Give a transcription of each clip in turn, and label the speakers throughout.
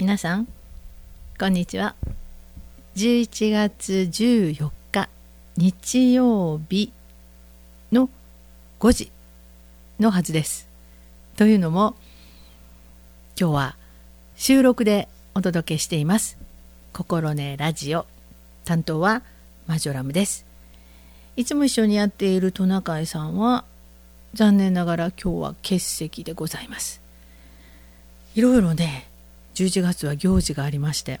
Speaker 1: 皆さんこんにちは。11月14日日曜日の5時のはずです。というのも今日は収録でお届けしています。心根ラジオ担当はマジョラムです。いつも一緒にやっているトナカイさんは残念ながら今日は欠席でございます。いろいろね11月は行事がありまして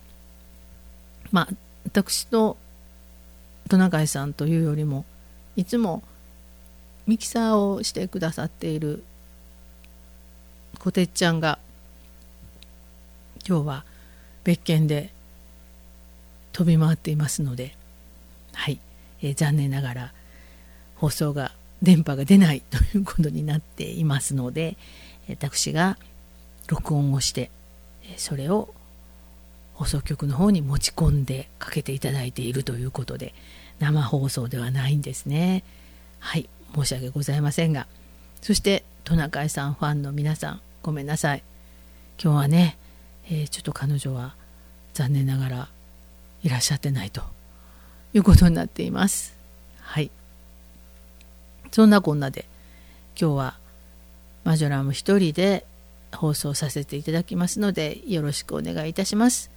Speaker 1: まあ私とトナカイさんというよりもいつもミキサーをしてくださっているこてっちゃんが今日は別件で飛び回っていますのではい、えー、残念ながら放送が電波が出ないということになっていますので私が録音をしてそれを放送局の方に持ち込んでかけていただいているということで生放送ではないんですね。はい申し訳ございませんが。そしてトナカイさんファンの皆さんごめんなさい。今日はね、えー、ちょっと彼女は残念ながらいらっしゃってないということになっています。はい。そんなこんなで今日はマジョラム一人で放送させていただきますのでよろしくお願いいたします。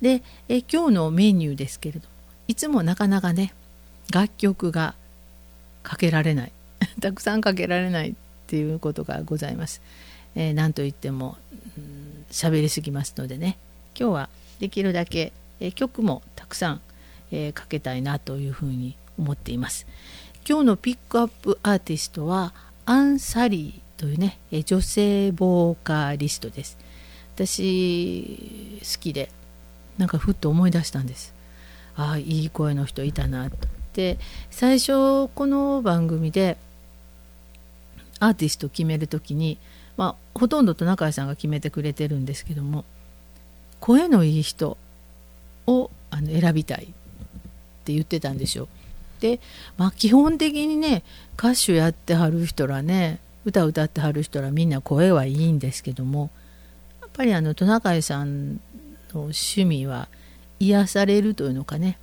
Speaker 1: でえ今日のメニューですけれどもいつもなかなかね楽曲がかけられない たくさんかけられないっていうことがございます。えー、何と言っても喋、りすぎますのでね今日はできるだけ、えー、曲もたくさん、えー、かけたいなというふうに思っています。今日のピックアップアーティストはアンサリーというね女性ボーカリストです。私好きでなんかふっと思い出したんです。ああいい声の人いたなとで最初この番組でアーティスト決める時にまあほとんどと中井さんが決めてくれてるんですけども声のいい人をあの選びたいって言ってたんでしょ。でまあ基本的にね歌手やってはる人らね歌歌ってはる人らみんな声はいいんですけどもやっぱりあのトナカイさんの趣味は癒されるというのかね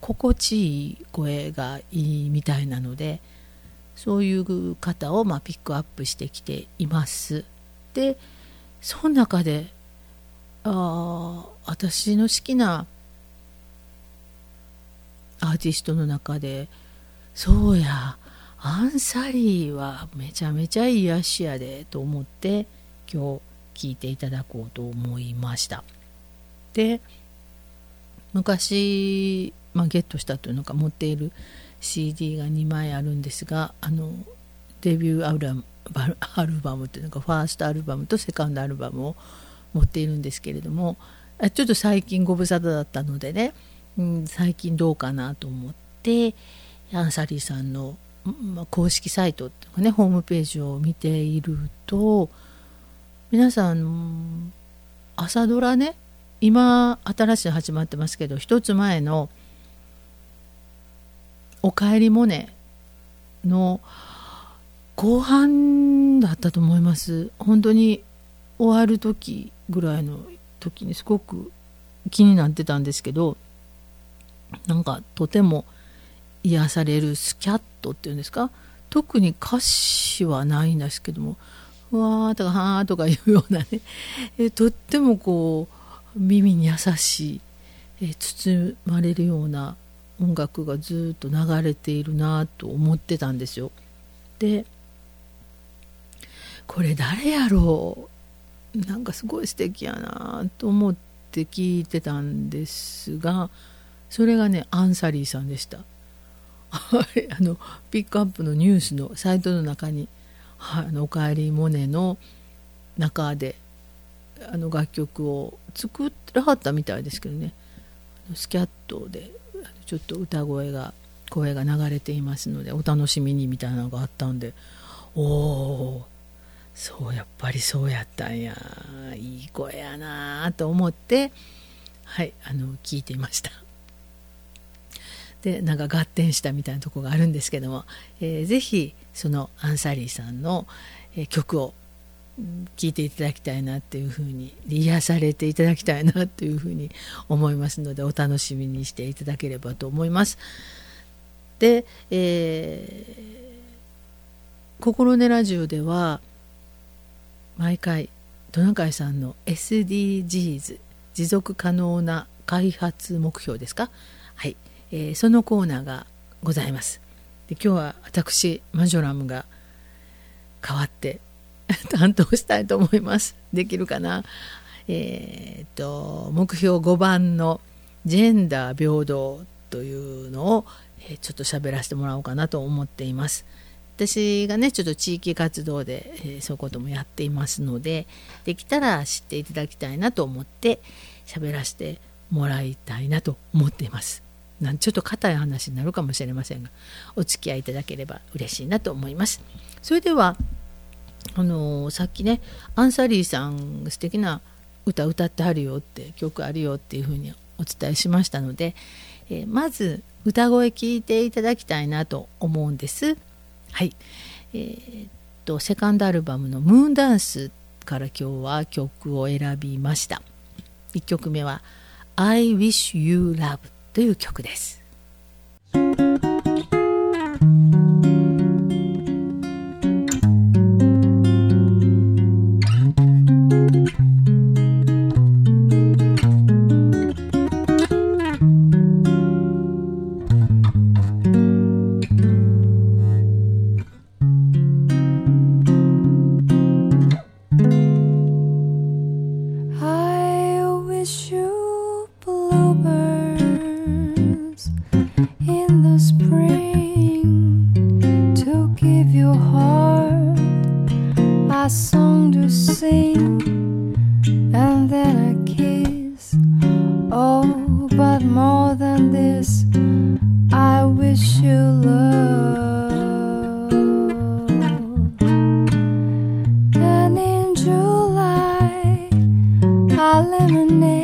Speaker 1: 心地いい声がいいみたいなのでそういう方をまあピックアップしてきています。でその中であ私の好きなアーティストの中でそうやアンサリーはめちゃめちゃ癒しやでと思って今日聞いていただこうと思いました。で昔、まあ、ゲットしたというのか持っている CD が2枚あるんですがあのデビューアルバムアルバムというのかファーストアルバムとセカンドアルバムを持っているんですけれどもちょっと最近ご無沙汰だったのでね、うん、最近どうかなと思ってアンサリーさんのまあ、公式サイトとかねホームページを見ていると皆さん朝ドラね今新しい始まってますけど一つ前の「おかえりモネ」の後半だったと思います。本当に終わる時ぐらいの時にすごく気になってたんですけどなんかとても癒されるスキャットっていうんですか？特に歌詞はないんですけども「うわー」とか「はー」とかいうようなねえとってもこう耳に優しいえ包まれるような音楽がずっと流れているなと思ってたんですよ。でこれ誰やろう？なんかすごい素敵やなと思って聞いてたんですがそれがねアンサリーさんでした。はい、あのピックアップのニュースのサイトの中に「はい、あのおかえりモネ」の中であの楽曲を作らはったみたいですけどね。スキャットでちょっと歌声が声が流れていますのでお楽しみにみたいなのがあったんで。おおそうやっぱりそうやったんや。いい声やなと思ってはい。あの聞いていました。でなんか合点したみたいなとこがあるんですけども、えー、ぜひそのアンサリーさんの、え、曲を
Speaker 2: 聞いていただきたいなっていうふうに癒されていただきたいなというふうに思いますのでお楽しみにしていただければと思います。で、えー、心根ラジオでは毎回トナカイさんの SDGs 持続可能な開発目標ですか、えー、そのコーナーがございます。で今日は私マジョラムが変わって 担当したいと思います。できるかな？えー、っと目標5番のジェンダー平等というのを、えー、ちょっと喋らせてもらおうかなと思っています。私がねちょっと地域活動で、えー、そういうこともやっていますのでできたら知っていただきたいなと思って喋らせてもらいたいなと思っています。ちょっと硬い話になるかもしれませんがお付き合いいただければ嬉しいなと思います。それではあのー、さっきねアンサリーさん素敵な歌歌ってはるよって曲あるよっていうふうにお伝えしましたので、えー、まず歌声聞いていただきたいなと思うんです。はい、えー、っとセカンドアルバムの「ムーンダンス」から今日は曲を選びました。1曲目は「I Wish You Love という曲です。
Speaker 1: lemonade.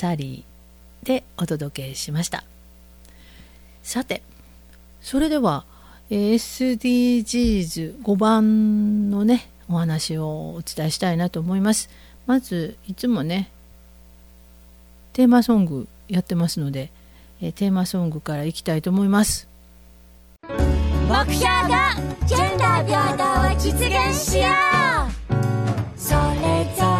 Speaker 1: サリーでお届けしました。さてそれでは SDGs5 番のねお話をお伝えしたいなと思います。まずいつもねテーマソングやってますので、テーマソングからいきたいと思います。
Speaker 3: 目標がジェンダー平等を実現しよう。それぞれ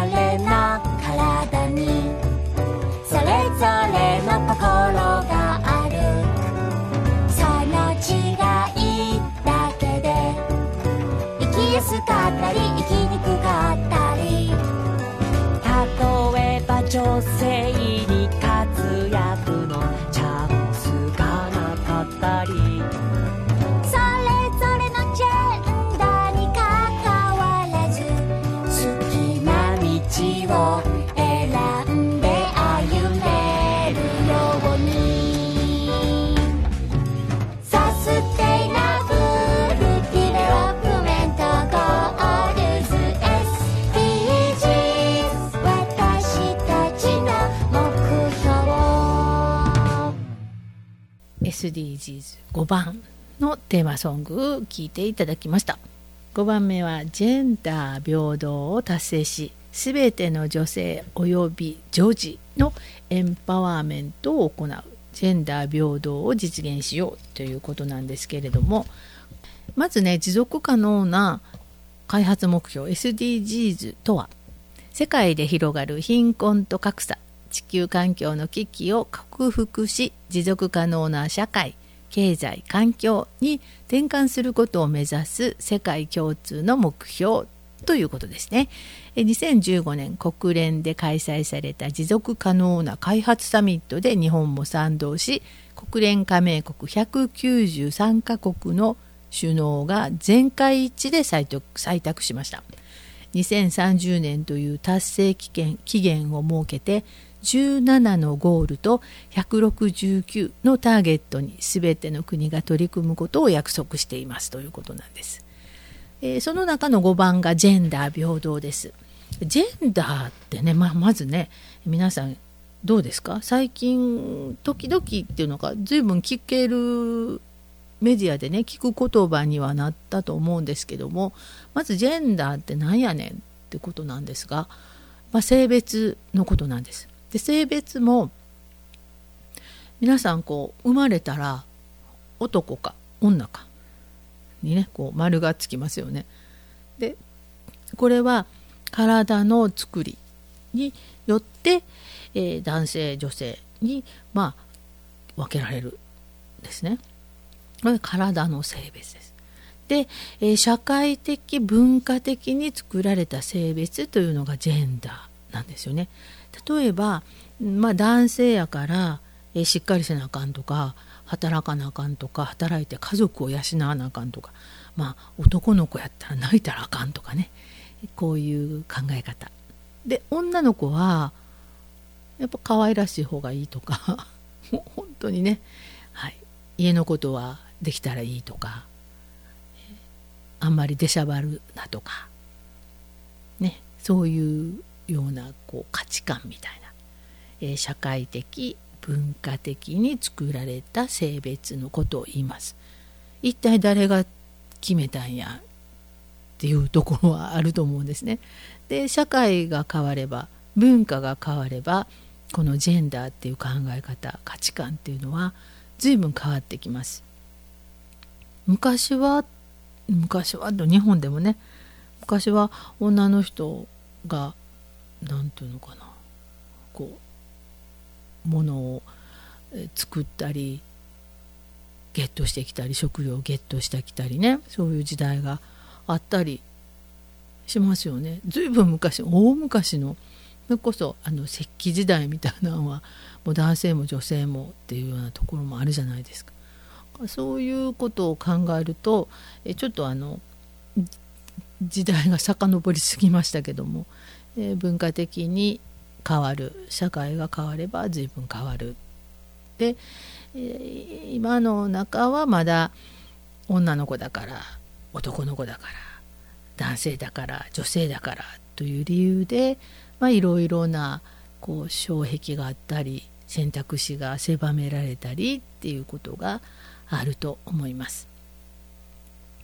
Speaker 1: SDGs5 番のテーマソングを聴いていただきました。5番目はジェンダー平等を達成しすべての女性及び女児のエンパワーメントを行う。ジェンダー平等を実現しようということなんですけれども。まずね持続可能な開発目標 SDGs とは世界で広がる貧困と格差。地球環境の危機を克服し持続可能な社会経済環境に転換することを目指す世界共通の目標ということですね。2015年国連で開催された持続可能な開発サミットで日本も賛同し国連加盟国193カ国の首脳が全会一致で採択採択しました。2030年という達成期限期限を設けて17のゴールと169のターゲットに全ての国が取り組むことを約束していますということなんです。えーその中の5番がジェンダー平等です。ジェンダーってね、まあ、まずね皆さんどうですか？最近時々っていうのが随分聞けるメディアでね聞く言葉にはなったと思うんですけどもまずジェンダーって何やねんってことなんですが、まあ、性別のことなんです。で性別も皆さんこう生まれたら男か女かにねこう丸がつきますよね。でこれは体の作りによって、えー男性女性にまあ分けられるですね。これ体の性別です。で、えー社会的文化的に作られた性別というのがジェンダーなんですよね。例えば、まあ、男性やから、えしっかりせなあかんとか働かなあかんとか働いて家族を養わなあかんとか、まあ、男の子やったら泣いたらあかんとかね。こういう考え方。で女の子はやっぱ可愛らしい方がいいとか もう本当にね、はい、家のことはできたらいいとかあんまり出しゃばるなとかね。そういうようなこう価値観みたいな、えー社会的文化的に作られた性別のことを言います。一体誰が決めたんやっていうところはあると思うんですね。で社会が変われば文化が変わればこのジェンダーっていう考え方価値観っていうのは随分変わってきます。昔は昔は日本でもね昔は女の人が何て言うのかな。こう物を作ったりゲットしてきたり食料をゲットしてきたりね。そういう時代があったりしますよね。ずいぶん昔大昔の。それこそあの石器時代みたいなのはもう男性も女性もっていうようなところもあるじゃないですか。そういうことを考えるとえちょっとあの時代が遡りすぎましたけども、え文化的に変わる社会が変われば随分変わるで、え今の中はまだ女の子だから男の子だから男性だから女性だからという理由で、まあ、いろいろなこう障壁があったり選択肢が狭められたりっていうことがあると思います。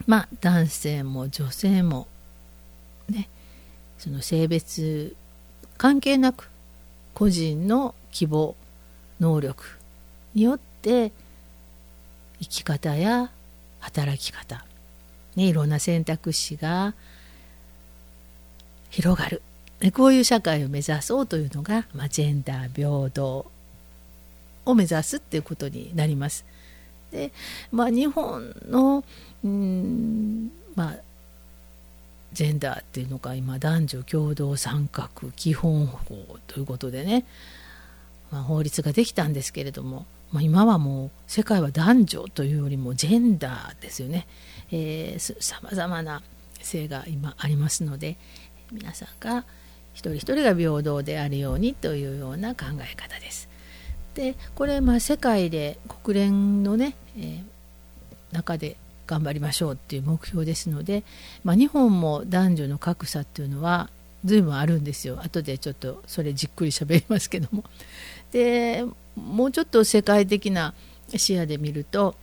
Speaker 1: まあ男性も女性もねその性別関係なく個人の希望能力によって生き方や働き方、ね、いろんな選択肢が広がるこういう社会を目指そうというのが、まあ、ジェンダー平等を目指すっていうことになります。でまあ、日本のうんジェンダーっていうのが今男女共同参画基本法ということでね、まあ、法律ができたんですけれども、まあ、今はもう世界は男女というよりもジェンダーですよねさまざまな性が今ありますので皆さんが一人一人が平等であるようにというような考え方です。でこれまあ世界で国連のね、えー、中で頑張りましょうっていう目標ですので、まあ、日本も男女の格差っていうのは随分あるんですよ後でちょっとそれじっくり喋りますけどもでもうちょっと世界的な視野で見ると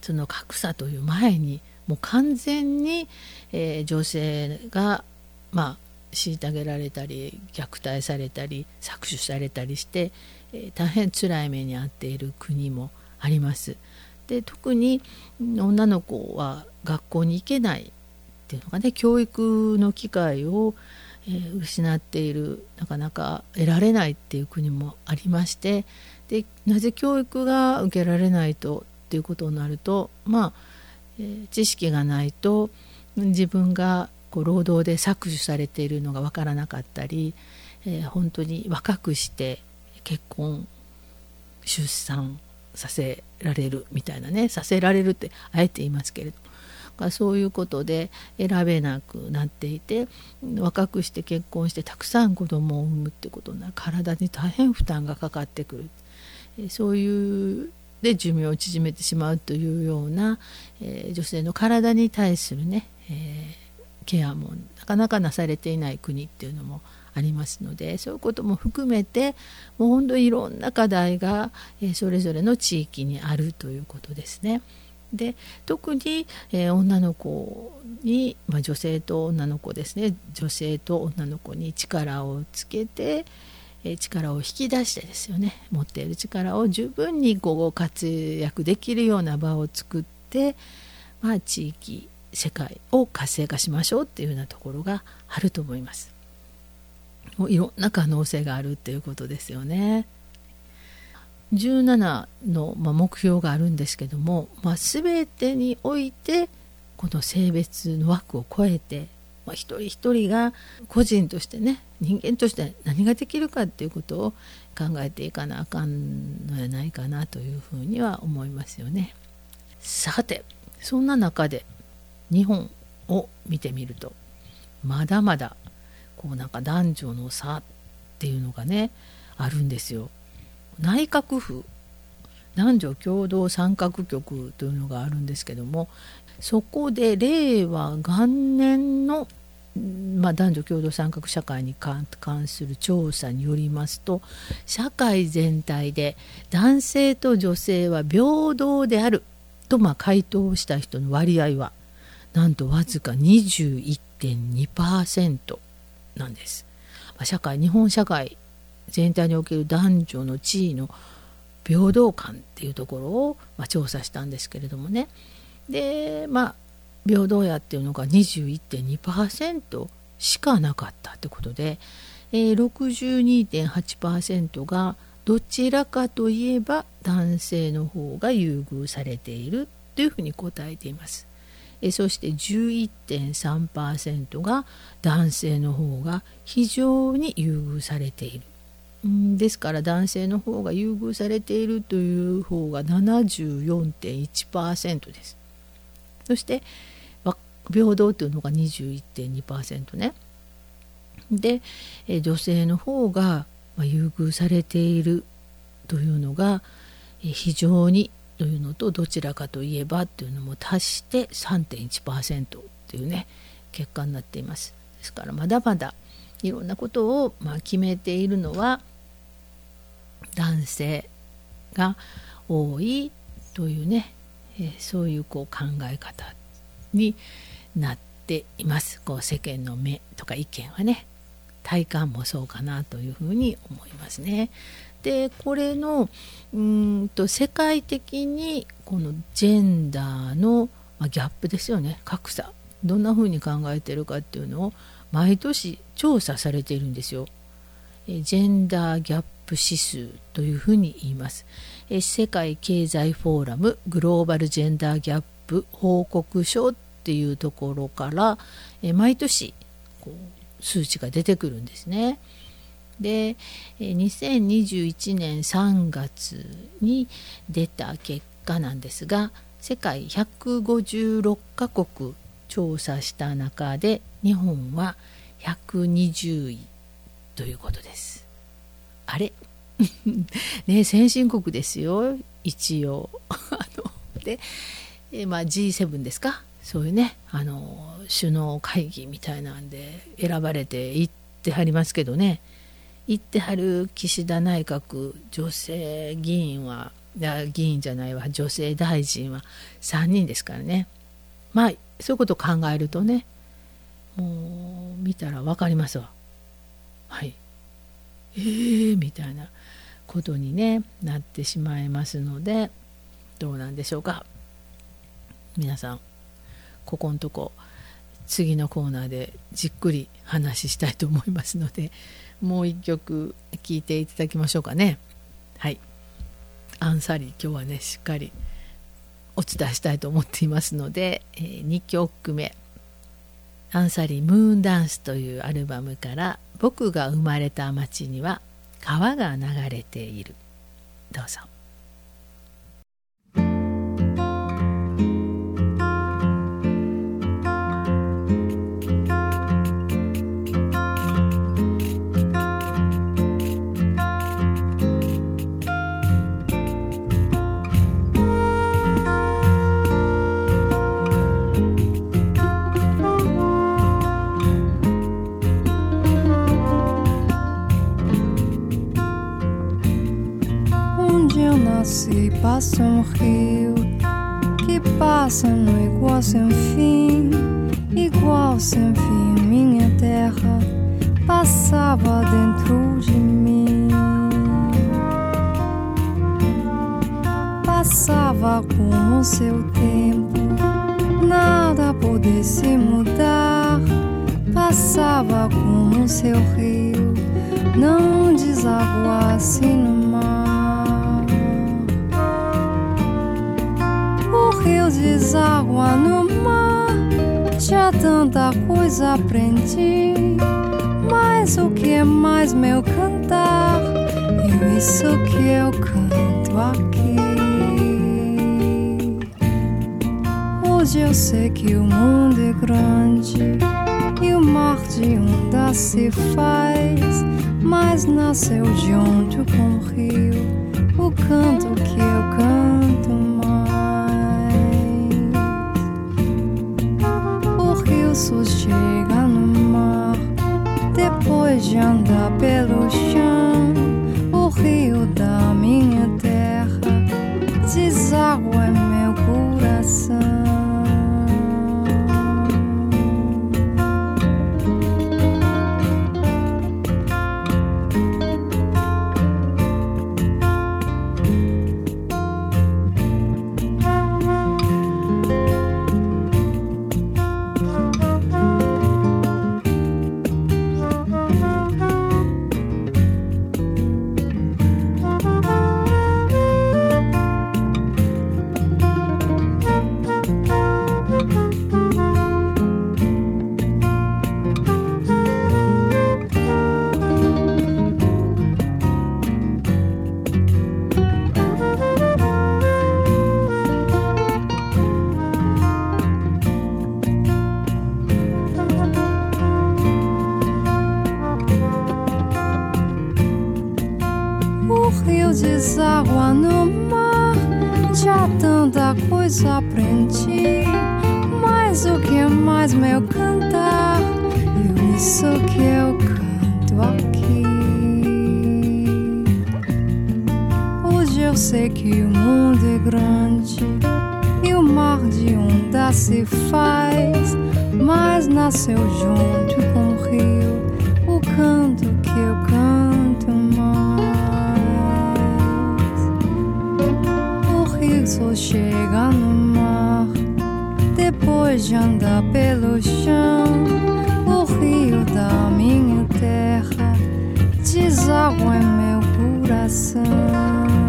Speaker 1: その格差という前にもう完全に、えー、女性がまあ虐げられたり虐待されたり搾取されたりして、えー、大変辛い目に遭っている国もあります。で特に女の子は学校に行けないっていうのがね教育の機会を、えー、失っているなかなか得られないっていう国もありましてでなぜ教育が受けられないとっていうことになるとまあ、えー、知識がないと自分がこう労働で搾取されているのが分からなかったり、えー、本当に若くして結婚出産させられるみたいなねさせられるってあえて言いますけれどそういうことで選べなくなっていて若くして結婚してたくさん子供を産むってことなる体に大変負担がかかってくる。そういうで寿命を縮めてしまうというような、えー、女性の体に対するね、えー、ケアもなかなかなされていない国っていうのもありますのでそういうことも含めてもう本当にいろんな課題が、え、それぞれの地域にあるということですね。で特に、えー、女の子に、まあ、女性と女の子ですね女性と女の子に力をつけて、えー、力を引き出してですよね持っている力を十分にこう活躍できるような場を作って、まあ、地域世界を活性化しましょうっていうようなところがあると思います。もういろんな可能性があるっていうことですよね。17の、ま目標があるんですけども、まあ、全てにおいてこの性別の枠を超えて、まあ、一人一人が個人としてね人間として何ができるかっていうことを考えていかなあかんのやないかなというふうには思いますよね。さてそんな中で日本を見てみるとまだまだこうなんか男女の差っていうのがねあるんですよ。内閣府男女共同参画局というのがあるんですけどもそこで令和元年の、まあ、男女共同参画社会に関する調査によりますと社会全体で男性と女性は平等であるとまあ回答した人の割合はなんとわずか21.2%なんです。ま、社会日本社会全体における男女の地位の平等感っていうところを、まあ、調査したんですけれどもねでまあ平等やっていうのが21.2%しかなかったってことで、えー、62.8%がどちらかといえば男性の方が優遇されているというふうに答えています。えそして11.3%が男性の方が非常に優遇されている。んですから男性の方が優遇されているという方が74.1%です。そして平等というのが21.2%ね。で女性の方が優遇されているというのが非常にというのとどちらかといえばというのも足して3.1%というね結果になっていますですからまだまだいろんなことをまあ決めているのは男性が多いというね、え、そういうこう考え方になっていますこう世間の目とか意見はね体感もそうかなというふうに思いますね。でこれのうんと世界的にこのジェンダーの、まあ、ギャップですよね格差どんなふうに考えてるかっていうのを毎年調査されているんですよ。ジェンダーギャップ指数というふうに言います。世界経済フォーラムグローバルジェンダーギャップ報告書っていうところから毎年こう数値が出てくるんですね。で2021年3月に出た結果なんですが世界156カ国調査した中で日本は120位ということです。あれ？ね先進国ですよ。一応。あので、えまあ、G7 ですか？そういうねあの首脳会議みたいなんで選ばれていってはりますけどね。行ってはる岸田内閣女性議員は議員じゃないわ。女性大臣は3人ですからね。まあそういうことを考えるとねもう見たら分かりますわ。はい。えー、みたいなことに、ね、なってしまいますのでどうなんでしょうか。皆さんここのとこ次のコーナーでじっくり話したいと思いますのでもう一曲聴いていただきましょうかね。はい。アンサリー今日はねしっかりお伝えしたいと思っていますので、えー、2曲目「アンサリームーンダンス」というアルバムから「僕が生まれた街には川が流れている」どうぞ。Passa um rio que passa no igual sem fim, igual sem fim. Minha terra passava dentro de mim, passava como seu tempo, nada pudesse mudar. Passava como seu rio, não desaguasse no mar. Rio deságua no mar. Já tanta coisa aprendi, mas o que é mais meu cantar? É isso que eu canto aqui. Hoje eu sei que o mundo é grande e o mar de onda se faz, mas nasceu junto com o rio o canto que eu canto. Chega no mar. Depois de andar deságua no mar. Já
Speaker 2: tanta coisa aprendi, mas o que mais meu cantar? E isso que eu canto aqui. Hoje eu sei que o mundo é grande e o mar de onda se faz, mas nasceu junto com o rio o canto que eu canto. Só chega no mar depois de andar pelo chão. O rio da minha terra deságua em meu coração.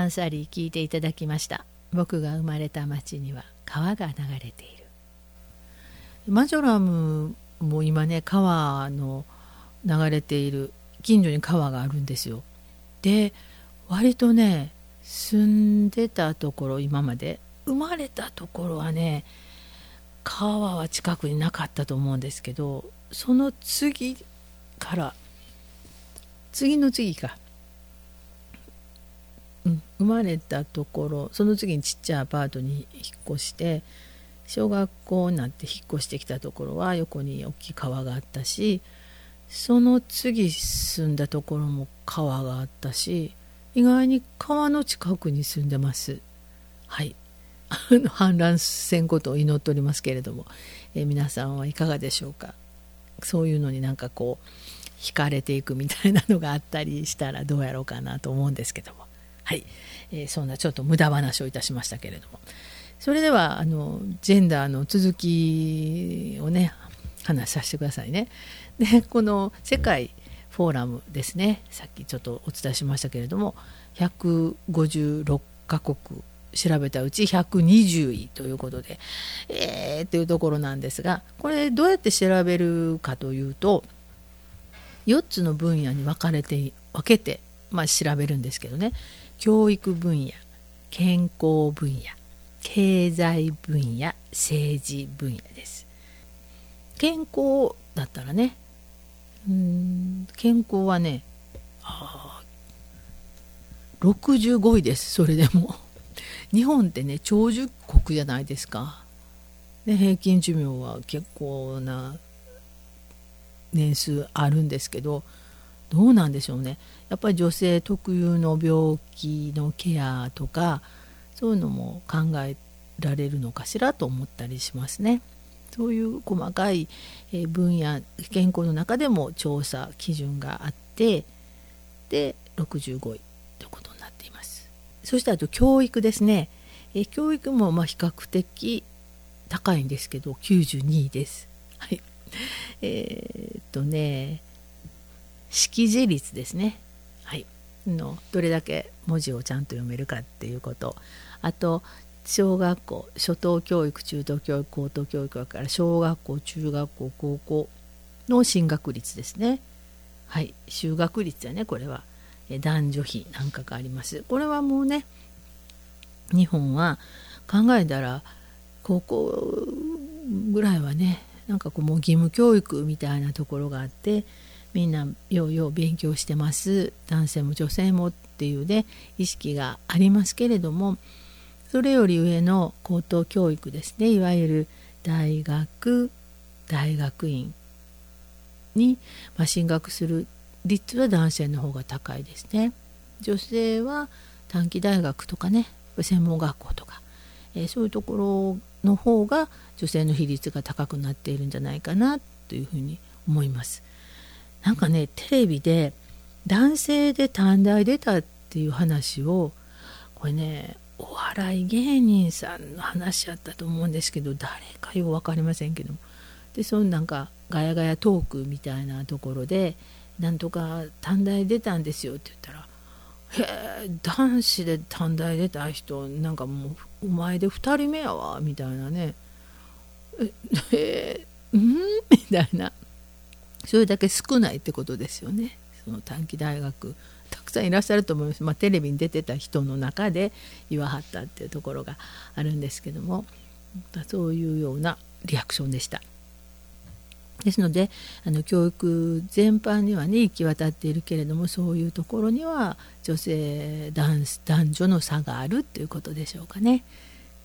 Speaker 1: アンサリー聞いていただきました。僕が生まれた町には川が流れている。マジョラムも今ね川の流れている近所に川があるんですよ。で割とね住んでたところ今まで生まれたところはね川は近くになかったと思うんですけどその次から次の次か。うん、生まれたところその次にちっちゃいアパートに引っ越して小学校になって引っ越してきたところは横に大きい川があったしその次住んだところも川があったし意外に川の近くに住んでます。はい。あの氾濫せんことを祈っておりますけれども、えー皆さんはいかがでしょうか？そういうのになんかこう惹かれていくみたいなのがあったりしたらどうやろうかなと思うんですけども。はい、えーそんなちょっと無駄話をいたしましたけれども。それではあのジェンダーの続きをね話させてくださいね。でこの世界フォーラムですね。さっきちょっとお伝えしましたけれども156カ国調べたうち120位ということでえー、っていうところなんですがこれどうやって調べるかというと4つの分野に分かれて分けて、まあ、調べるんですけどね。教育分野健康分野経済分野政治分野です。健康だったらねうん健康はねあ65位ですそれでも。日本ってね長寿国じゃないですか。で平均寿命は結構な年数あるんですけどどうなんでしょうねやっぱり女性特有の病気のケアとかそういうのも考えられるのかしらと思ったりしますね。そういう細かい分野健康の中でも調査基準があってで65位ということになっています。そしてあと教育ですね。え教育もま比較的高いんですけど92位です。はい。えーっとね識字率ですね。はい。のどれだけ文字をちゃんと読めるかっていうこと。あと小学校初等教育中等教育高等教育から小学校中学校高校の進学率ですね。はい。就学率やねこれは。男女比なんかがあります。これはもうね日本は考えたら高校ぐらいはねなんかこうもう義務教育みたいなところがあってみんなようよう勉強してます男性も女性もっていうね意識がありますけれどもそれより上の高等教育ですねいわゆる大学大学院に、まあ、進学する率は男性の方が高いですね。女性は短期大学とかね専門学校とか、えーそういうところの方が女性の比率が高くなっているんじゃないかなというふうに思います。なんかねテレビで男性で短大出たっていう話をこれねお笑い芸人さんの話やったと思うんですけど誰かよう分かりませんけども。でそのなんかガヤガヤトークみたいなところで「なんとか短大出たんですよ」って言ったら「へえ男子で短大出た人なんかもうお前で2人目やわ」みたいなね「ええうん?」みたいな。それだけ少ないってことですよねその短期大学たくさんいらっしゃると思います、まあ、テレビに出てた人の中で言わはったっていうところがあるんですけどもそういうようなリアクションでした。ですのであの教育全般にはね行き渡っているけれどもそういうところには女性男男女の差があるっていうことでしょうかね。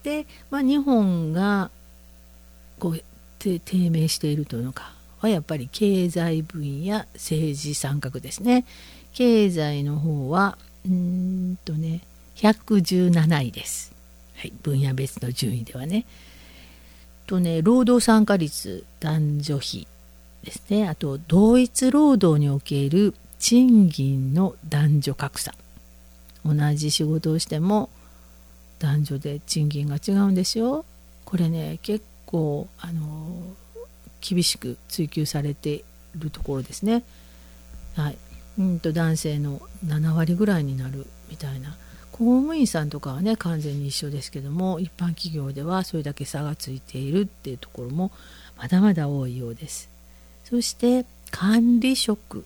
Speaker 1: で、まあ、日本がこう低迷しているというのかはやっぱり経済分野政治参画ですね。経済の方はうんとね117位です、はい、分野別の順位ではね。とね労働参加率男女比ですねあと同一労働における賃金の男女格差同じ仕事をしても男女で賃金が違うんですよこれね結構あの厳しく追求されているところですね。はい。うんと男性の7割ぐらいになるみたいな。公務員さんとかはね完全に一緒ですけども一般企業ではそれだけ差がついているっていうところもまだまだ多いようです。そして管理職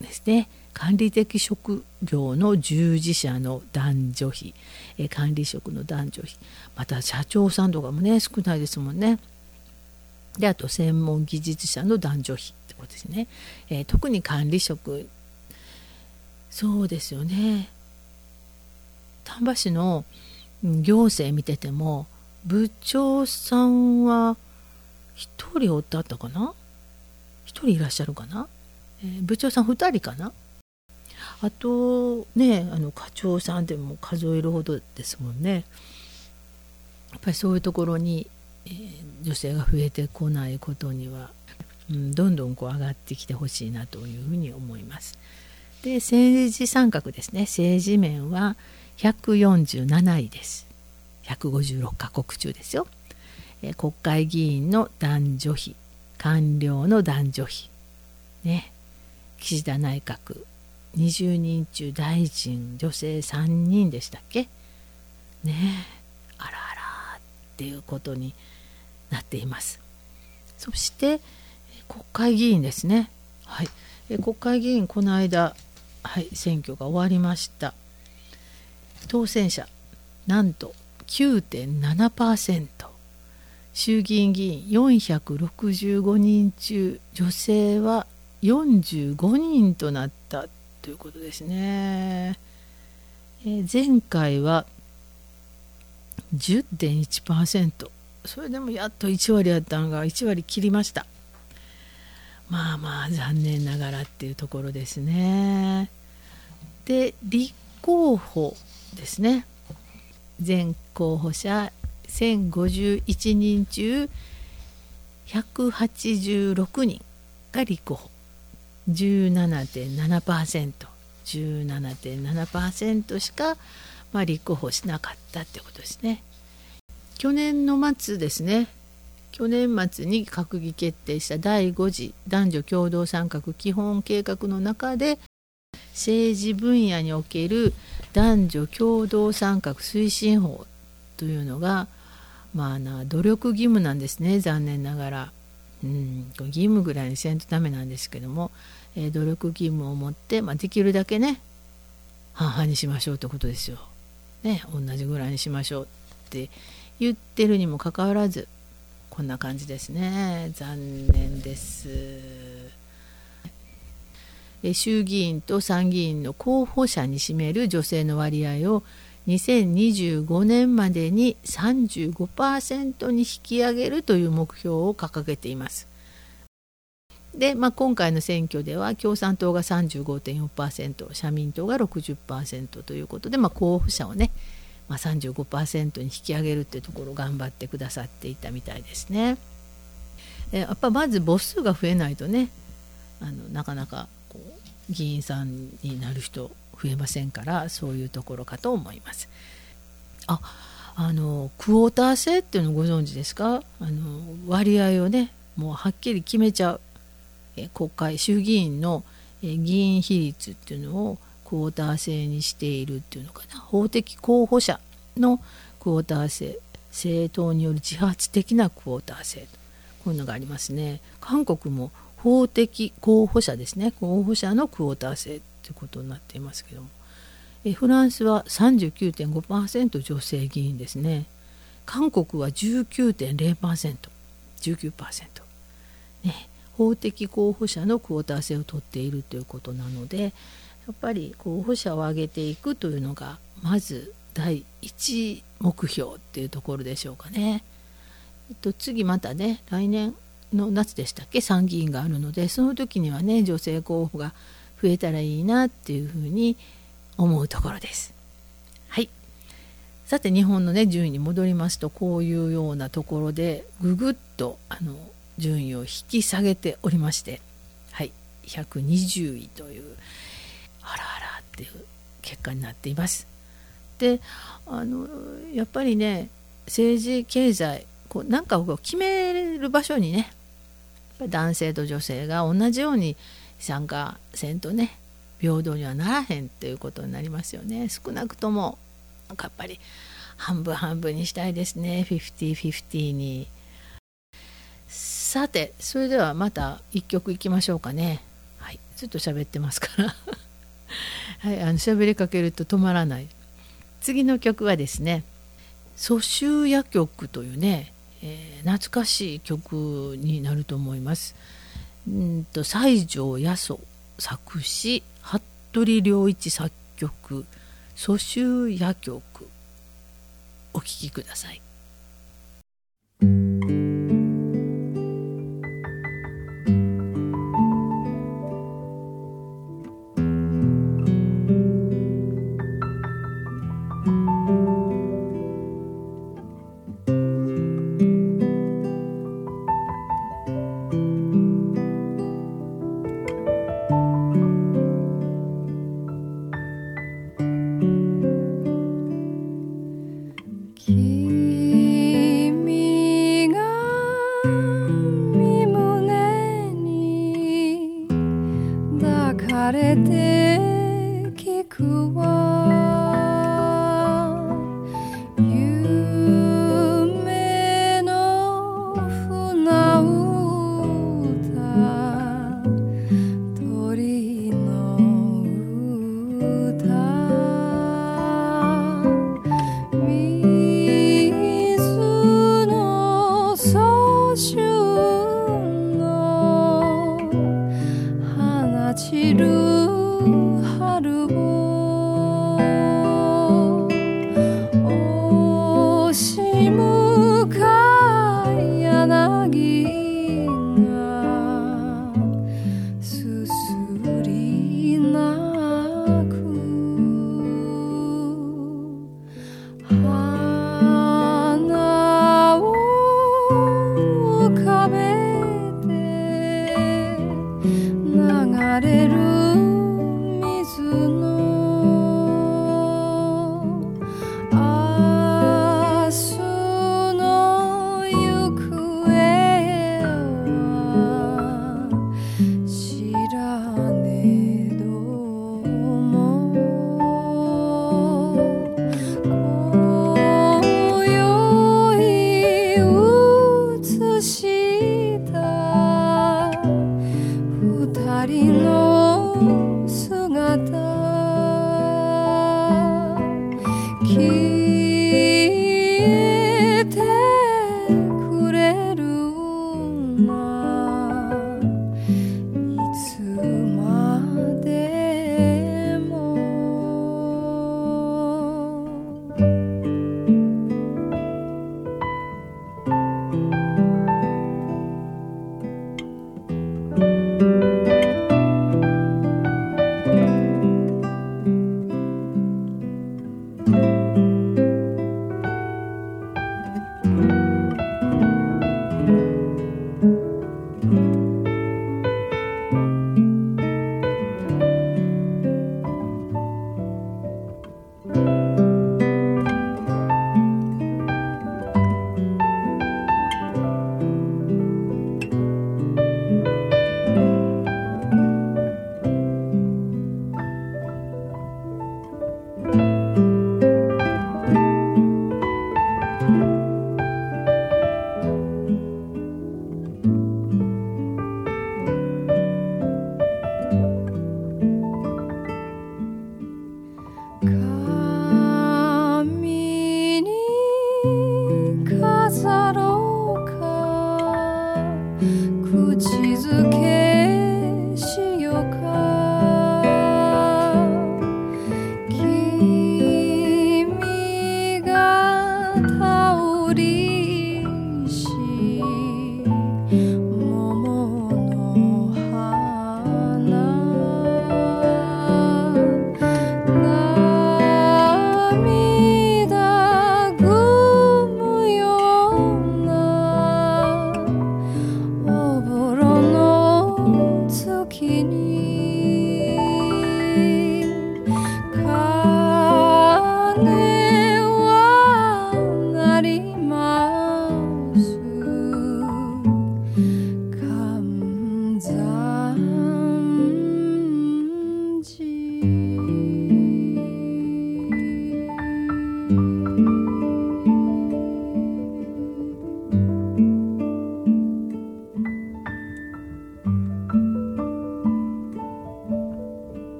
Speaker 1: ですね。管理的職業の従事者の男女比。え管理職の男女比。また社長さんとかもね少ないですもんね。であと専門技術者の男女比ってことですね。えー、特に管理職。そうですよね。丹波市の行政見てても部長さんは1人おったったかな？1人いらっしゃるかな、えー、部長さん2人かな？あとねあの課長さんでも数えるほどですもんね。やっぱりそういうところに、え、女性が増えてこないことには、うん、どんどんこう上がってきてほしいなというふうに思います。で政治参画ですね。政治面は147位です。156カ国中ですよ、え国会議員の男女比官僚の男女比。ね。岸田内閣20人中大臣女性3人でしたっけ？ね。あらあらっていうことになっています。そして国会議員ですね。はい。国会議員この間はい、選挙が終わりました。当選者なんと9.7%衆議院議員465人中女性は45人となったということですね。えー、前回は10.1%それでもやっと1割あったのが1割切りました。まあまあ残念ながらっていうところですね。で立候補ですね全候補者1051人中186人が立候補 17.7%17.7% 17.7%しか、まあ、立候補しなかったってことですね。去年の末ですね去年末に閣議決定した第5次男女共同参画基本計画の中で政治分野における男女共同参画推進法というのがまあな努力義務なんですね残念ながら。うん、義務ぐらいにせんとダメなんですけども、えー、努力義務を持って、まあ、できるだけね半々にしましょうってことですよ。ね同じぐらいにしましょうって言ってるにもかかわらずこんな感じですね残念です。衆議院と参議院の候補者に占める女性の割合を2025年までに35%に引き上げるという目標を掲げています。で、まあ、今回の選挙では共産党が35.4%社民党が60%ということで、まあ、候補者をねまあ、35%に引き上げるっていうところを頑張ってくださっていたみたいですね。えやっぱまず母数が増えないとねあのなかなかこう議員さんになる人増えませんからそういうところかと思います。ああのクォーター制っていうのご存知ですか？あの割合をねもうはっきり決めちゃうえ国会衆議院のえ議員比率っていうのをクォーター制にしているっていうのかな。法的候補者のクォーター制政党による自発的なクォーター制こういうのがありますね。韓国も法的候補者ですね。候補者のクォーター制ということになっていますけども。えフランスは39.5%女性議員ですね。韓国は 19.0%19%、19%ね。法的候補者のクォーター制を取っているということなのでやっぱり候補者を挙げていくというのがまず第一目標っていうところでしょうかね。えっと、次またね来年の夏でしたっけ？参議院があるのでその時にはね女性候補が増えたらいいなっていうふうに思うところです。はいさて日本のね順位に戻りますとこういうようなところでぐぐっとあの順位を引き下げておりましてはい120位というあらあらっていう結果になっています。であのやっぱりね政治経済こうなんかを決める場所にね男性と女性が同じように参加せんとね平等にはならへんっていうことになりますよね。少なくともなんかやっぱり半分半分にしたいですね。50-50に。さてそれではまた一曲いきましょうかね。はい。ずっと喋ってますから。はいあの喋りかけると止まらない。次の曲はですね「蘇州夜曲」というね、えー、懐かしい曲になると思います。うんと西条八十作詞服部良一作曲「蘇州夜曲」お聴きください。
Speaker 2: nobody know.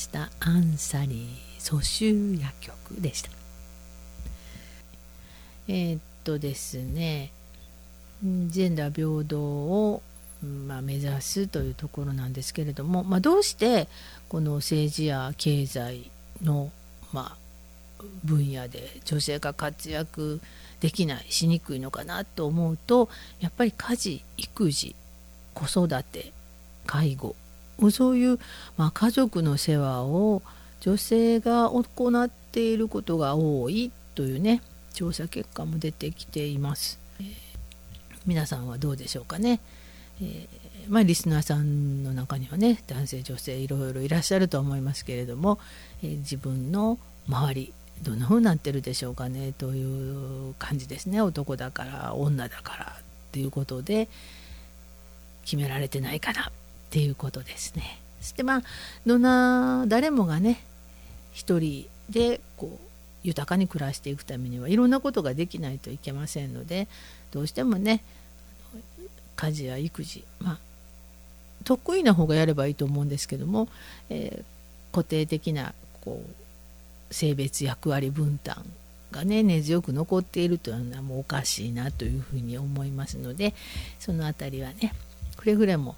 Speaker 2: し
Speaker 1: たアンサリー蘇州夜曲でした。えーっとですねジェンダー平等を、まあ、目指すというところなんですけれども、まあ、どうしてこの政治や経済の、まあ、分野で女性が活躍できないしにくいのかなと思うとやっぱり家事育児子育て介護そういう、まあ、家族の世話を女性が行っていることが多いというね調査結果も出てきています。えー皆さんはどうでしょうかね。えーまあ、リスナーさんの中にはね男性女性いろいろいらっしゃると思いますけれども、えー自分の周りどんな風になってるでしょうかねという感じですね男だから女だからっていうことで決められてないかなっていうことですね。そしてまあどんな誰もがね一人でこう豊かに暮らしていくためにはいろんなことができないといけませんのでどうしてもね家事や育児まあ得意な方がやればいいと思うんですけども、えー固定的なこう性別役割分担がね根強く残っているというのはもうおかしいなというふうに思いますのでそのあたりはねくれぐれも、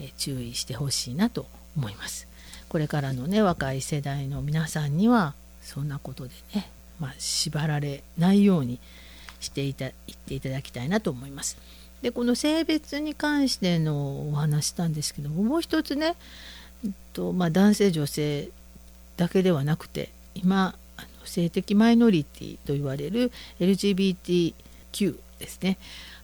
Speaker 1: え注意してほしいなと思います。これからのね若い世代の皆さんにはそんなことでね、まあ、縛られないようにしていた言っていただきたいなと思います。でこの性別に関してのお話したんですけどももう一つね、えっとまあ、男性女性だけではなくて今あの性的マイノリティと言われる LGBTQ ですね、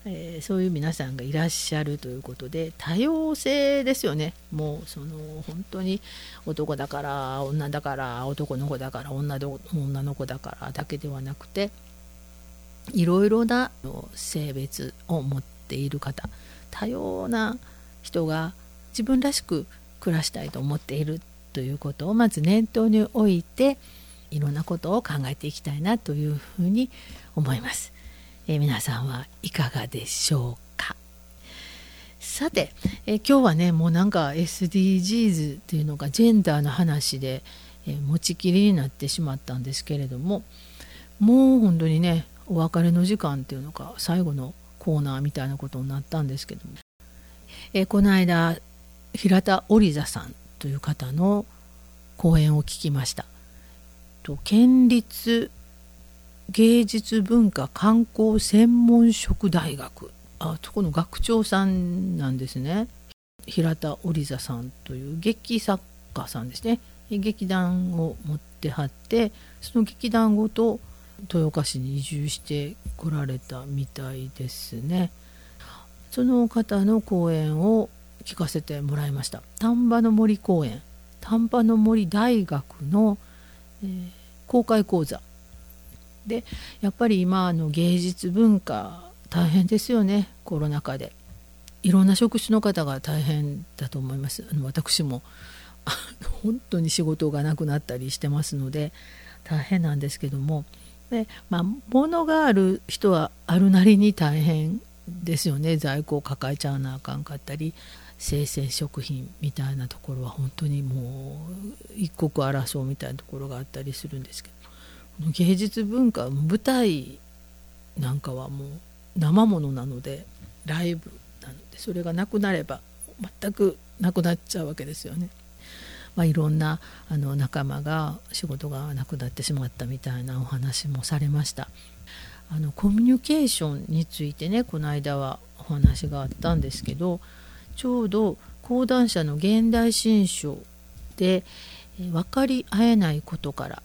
Speaker 1: えーそういう皆さんがいらっしゃるということで多様性ですよねもうその本当に男だから女だから男の子だから女ど女の子だからだけではなくていろいろな性別を持っている方多様な人が自分らしく暮らしたいと思っているということをまず念頭に置いていろんなことを考えていきたいなというふうに思います。えー皆さんはいかがでしょうか？さて、えー今日はねもうなんか SDGs っていうのがジェンダーの話で、えー持ちきりになってしまったんですけれどももう本当にねお別れの時間っていうのか最後のコーナーみたいなことになったんですけども、えーこの間平田織座さんという方の講演を聞きました。と県立芸術文化観光専門職大学。あそこの学長さんなんですね。平田織座さんという劇作家さんですね。劇団を持ってはってその劇団ごと豊岡市に移住してこられたみたいですね。その方の講演を聞かせてもらいました。丹波の森公園。丹波の森大学の、えー公開講座。でやっぱり今の芸術文化大変ですよねコロナ禍で。いろんな職種の方が大変だと思います。あの私も本当に仕事がなくなったりしてますので大変なんですけども。で、まあ、物がある人はあるなりに大変ですよね。在庫を抱えちゃわなあかんかったり生鮮食品みたいなところは本当にもう一刻争うみたいなところがあったりするんですけど。芸術文化舞台なんかはもう生ものなのでライブなのでそれがなくなれば全くなくなっちゃうわけですよね。まあ、いろんなあの仲間が仕事がなくなってしまったみたいなお話もされましたあのコミュニケーションについてねこの間はお話があったんですけどちょうど講談社の現代新書で「分かり合えないことから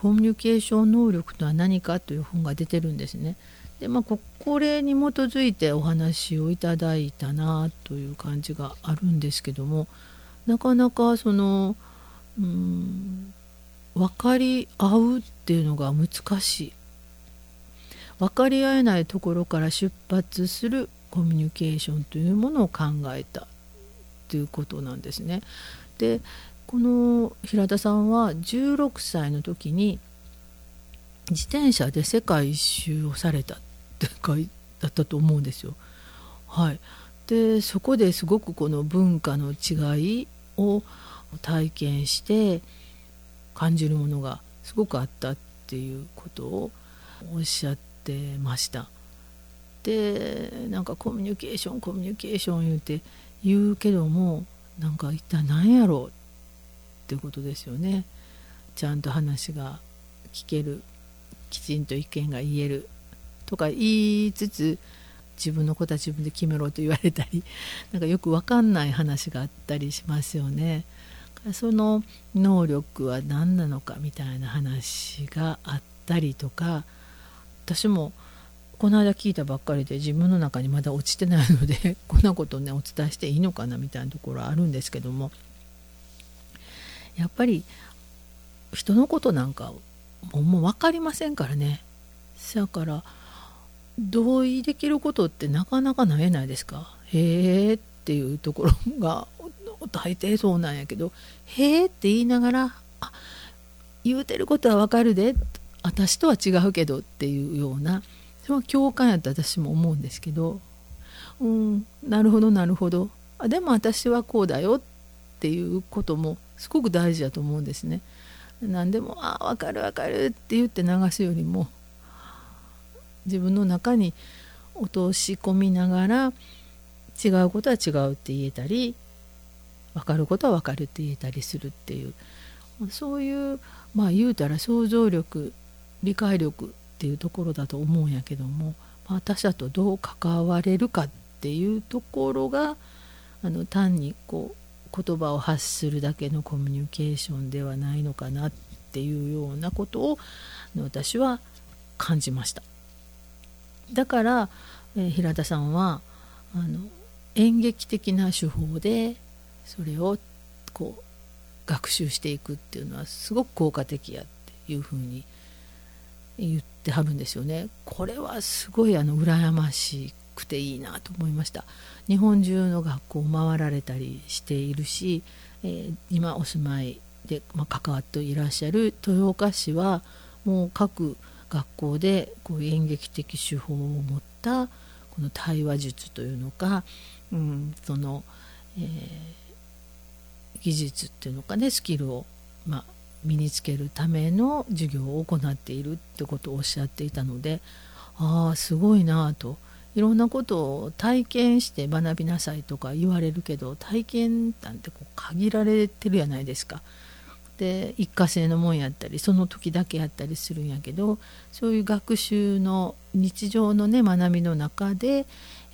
Speaker 1: コミュニケーション能力とは何か」という本が出てるんですね。でまあ、これに基づいてお話をいただいたなという感じがあるんですけどもなかなかそのうん分かり合うっていうのが難しい分かり合えないところから出発するコミュニケーションというものを考えたということなんですね。でこの平田さんは16歳の時に自転車で世界一周をされたって書いだったと思うんですよ。はい、でそこですごくこの文化の違いを体験して感じるものがすごくあったっていうことをおっしゃってました。でなんかコミュニケーションコミュニケーション言うて言うけどもなんか一体何やろうっていうことですよね。ちゃんと話が聞けるきちんと意見が言えるとか言いつつ自分のことは自分で決めろと言われたり なんかよく分かんない話があったりしますよね。その能力は何なのかみたいな話があったりとか私もこの間聞いたばっかりで自分の中にまだ落ちてないので こんなことねお伝えしていいのかなみたいなところはあるんですけどもやっぱり人のことなんかもう分かりませんからね。だから同意できることってなかなかないないですかへえっていうところが大抵そうなんやけどへえって言いながらあ言うてることはわかるで私とは違うけどっていうようなその共感やった私も思うんですけどうんなるほどなるほどあでも私はこうだよっていうこともすごく大事だと思うんですね。何でも「ああ分かる分かる」って言って流すよりも自分の中に落とし込みながら違うことは違うって言えたり分かることは分かるって言えたりするっていうそういうまあ言うたら想像力理解力っていうところだと思うんやけども、まあ、他者とどう関われるかっていうところがあの単にこう言葉を発するだけのコミュニケーションではないのかなっていうようなことを私は感じました。だから、えー、平田さんはあの演劇的な手法でそれをこう学習していくっていうのはすごく効果的やっていうふうに言ってはるんですよね。これはすごいあの羨ましくていいなと思いました。日本中の学校を回られたりしているし、えー、今お住まいで、まあ、関わっていらっしゃる豊岡市はもう各学校でこう演劇的手法を持ったこの対話術というのか、うん、その、えー、技術っていうのかねスキルを、まあ、身につけるための授業を行っているってことをおっしゃっていたのでああすごいなといろんなことを体験して学びなさいとか言われるけど体験なんてこう限られてるやないですか。で一過性のもんやったりその時だけやったりするんやけどそういう学習の日常のね学びの中で、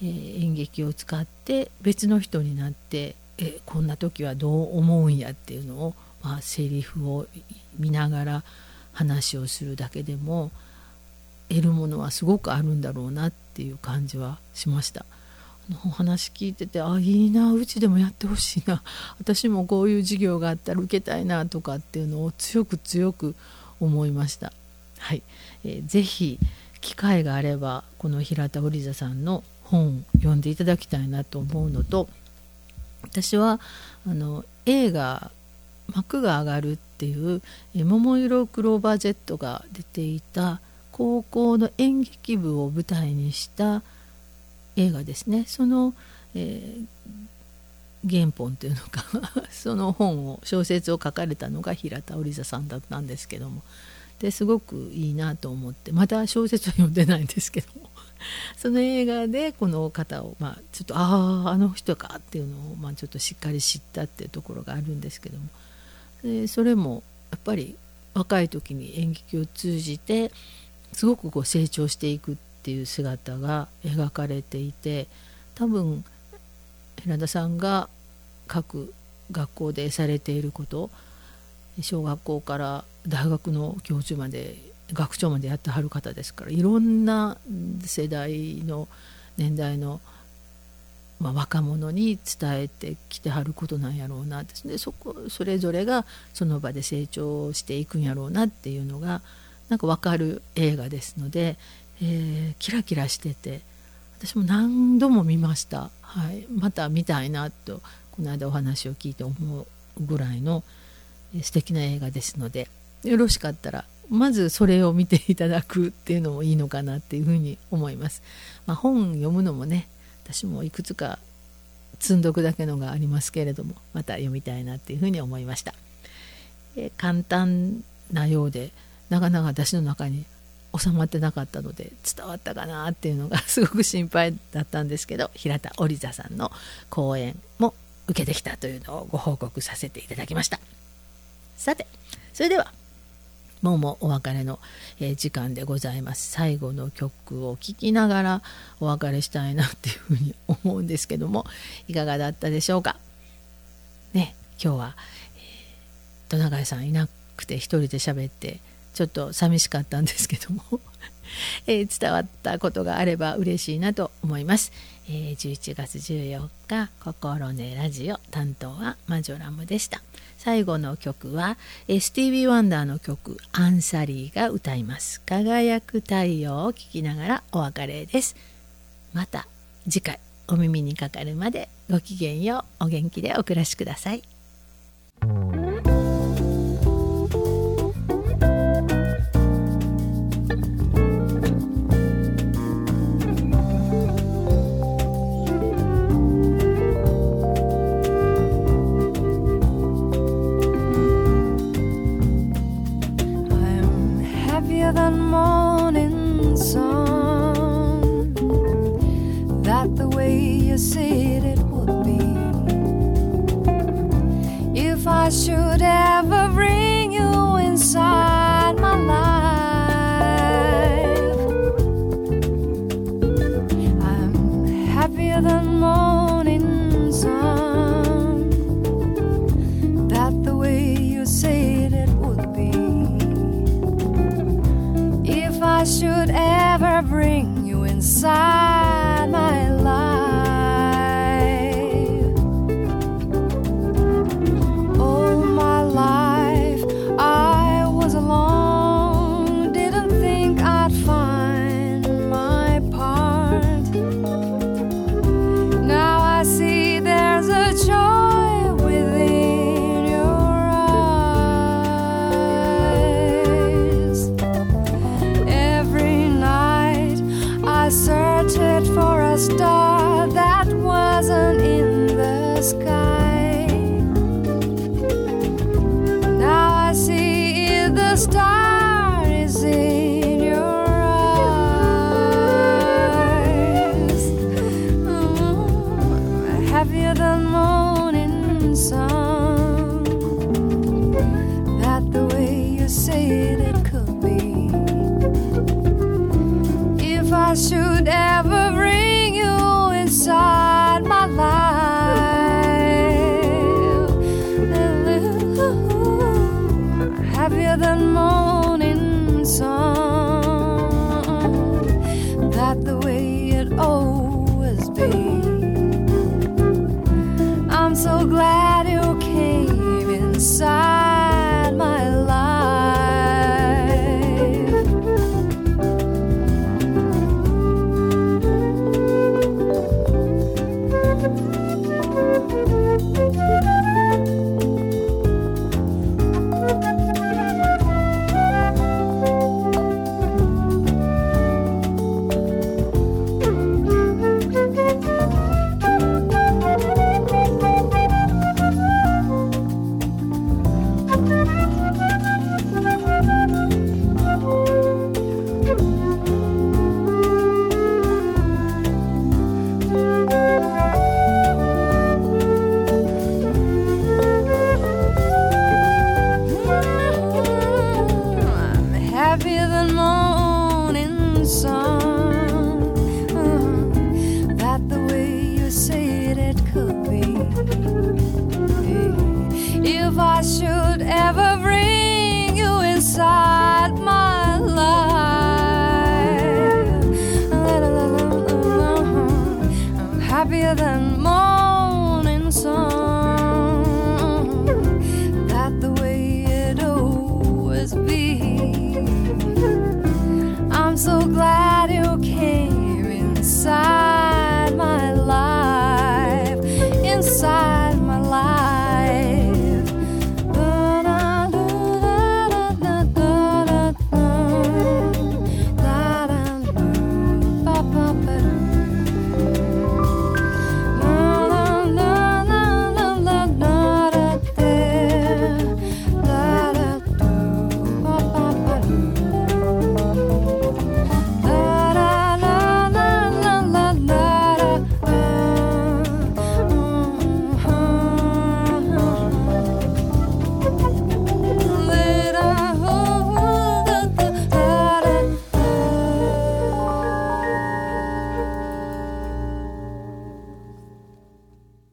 Speaker 1: えー、演劇を使って別の人になってえこんな時はどう思うんやっていうのを、まあ、セリフを見ながら話をするだけでも得るものはすごくあるんだろうなってていう感じはしました。あのお話聞いててあいいなうちでもやってほしいな 私もこういう授業があったら受けたいなとかっていうのを強く強く思いました。はい、えー、ぜひ機会があればこの平田織座さんの本を読んでいただきたいなと思うのと私はあの映画「幕が上がる」っていう「桃色クローバー Z」が出ていた高校の演劇部を舞台にした「映画ですね。その、えー、原本というのか その本を小説を書かれたのが平田織座さんだったんですけども。ですごくいいなと思ってまた小説は読んでないんですけども。その映画でこの方を、まあ、ちょっとあああの人かっていうのを、まあ、ちょっとしっかり知ったっていうところがあるんですけども。でそれもやっぱり若い時に演劇を通じてすごくこう成長していくっていう姿が描かれていて多分平田さんが各学校でされていること小学校から大学の教授まで学長までやってはる方ですからいろんな世代の年代の、まあ、若者に伝えてきてはることなんやろうなですね。そこそれぞれがその場で成長していくんやろうなっていうのがなんか分かる映画ですので、えー、キラキラしてて私も何度も見ました、はい、また見たいなとこの間お話を聞いて思うぐらいの素敵な映画ですのでよろしかったらまずそれを見ていただくっていうのもいいのかなっていうふうに思います。まあ、本読むのもね私もいくつか積んどくだけのがありますけれどもまた読みたいなっていうふうに思いました。え簡単なようでなかなか私の中に収まってなかったので伝わったかなっていうのがすごく心配だったんですけど平田織座さんの講演も受けてきたというのをご報告させていただきました。さてそれではもうもお別れの、時間でございます。最後の曲を聴きながらお別れしたいなっていうふうに思うんですけどもいかがだったでしょうか？ね今日は、えー、戸永さんいなくて一人で喋ってちょっと寂しかったんですけども。えー、伝わったことがあれば嬉しいなと思います、えー、11月14日「心ねラジオ」担当はマジョラムでした。最後の曲は、えスティービー・ワンダーの曲「アンサリー」が歌います「輝く太陽」を聴きながらお別れです。また次回お耳にかかるまでごきげんようお元気でお暮らしください。Should ever bring you inside